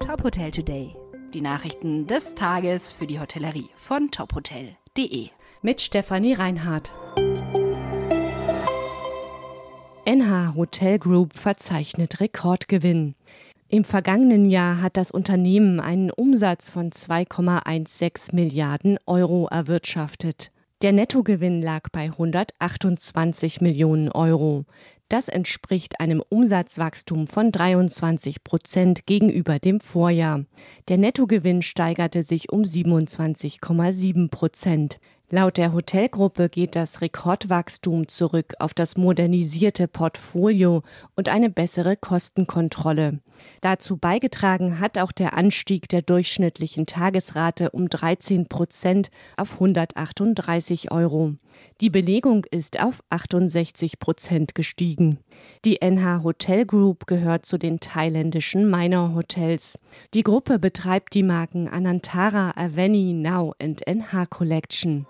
Top Hotel Today. Die Nachrichten des Tages für die Hotellerie von tophotel.de. Mit Stefanie Reinhardt. NH Hotel Group verzeichnet Rekordgewinn. Im vergangenen Jahr hat das Unternehmen einen Umsatz von 2,16 Milliarden Euro erwirtschaftet. Der Nettogewinn lag bei 128 Millionen Euro. Das entspricht einem Umsatzwachstum von 23 Prozent gegenüber dem Vorjahr. Der Nettogewinn steigerte sich um 27,7 Prozent. Laut der Hotelgruppe geht das Rekordwachstum zurück auf das modernisierte Portfolio und eine bessere Kostenkontrolle. Dazu beigetragen hat auch der Anstieg der durchschnittlichen Tagesrate um 13 Prozent auf 138 Euro. Die Belegung ist auf 68 Prozent gestiegen. Die NH Hotel Group gehört zu den thailändischen Minor Hotels. Die Gruppe betreibt die Marken Anantara, Aveni, Now und NH Collection.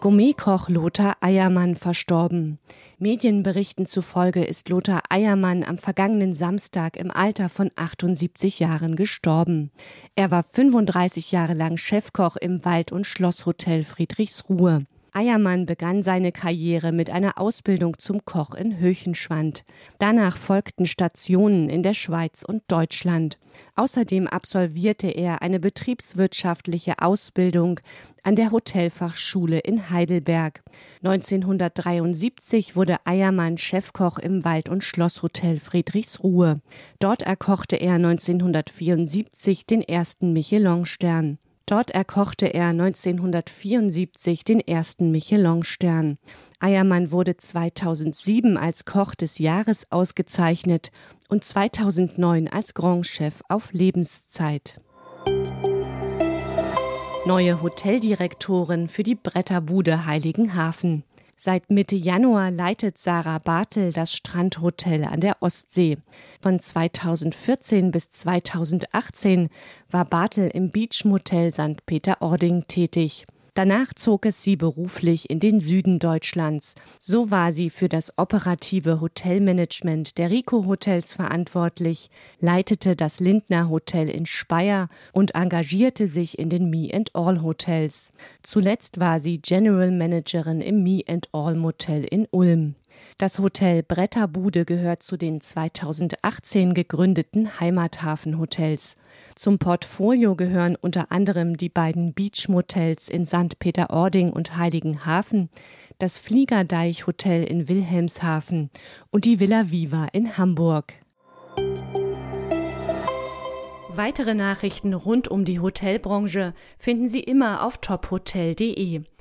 Gourmetkoch Lothar Eiermann verstorben. Medienberichten zufolge ist Lothar Eiermann am vergangenen Samstag im Alter von 78 Jahren gestorben. Er war 35 Jahre lang Chefkoch im Wald- und Schlosshotel Friedrichsruhe. Eiermann begann seine Karriere mit einer Ausbildung zum Koch in Höchenschwand. Danach folgten Stationen in der Schweiz und Deutschland. Außerdem absolvierte er eine betriebswirtschaftliche Ausbildung an der Hotelfachschule in Heidelberg. 1973 wurde Eiermann Chefkoch im Wald- und Schlosshotel Friedrichsruhe. Dort erkochte er 1974 den ersten Michelin-Stern. Dort erkochte er 1974 den ersten Michelin-Stern. Eiermann wurde 2007 als Koch des Jahres ausgezeichnet und 2009 als Grand Chef auf Lebenszeit. Neue Hoteldirektorin für die Bretterbude Heiligenhafen. Seit Mitte Januar leitet Sarah Bartel das Strandhotel an der Ostsee. Von 2014 bis 2018 war Bartel im Beachmotel St. Peter-Ording tätig. Danach zog es sie beruflich in den Süden Deutschlands. So war sie für das operative Hotelmanagement der Rico Hotels verantwortlich, leitete das Lindner Hotel in Speyer und engagierte sich in den Me and All Hotels. Zuletzt war sie General Managerin im Me and All Motel in Ulm. Das Hotel Bretterbude gehört zu den 2018 gegründeten Heimathafenhotels. Zum Portfolio gehören unter anderem die beiden Beachmotels in St. Peter-Ording und Heiligenhafen, das Fliegerdeich Hotel in Wilhelmshaven und die Villa Viva in Hamburg. Weitere Nachrichten rund um die Hotelbranche finden Sie immer auf tophotel.de.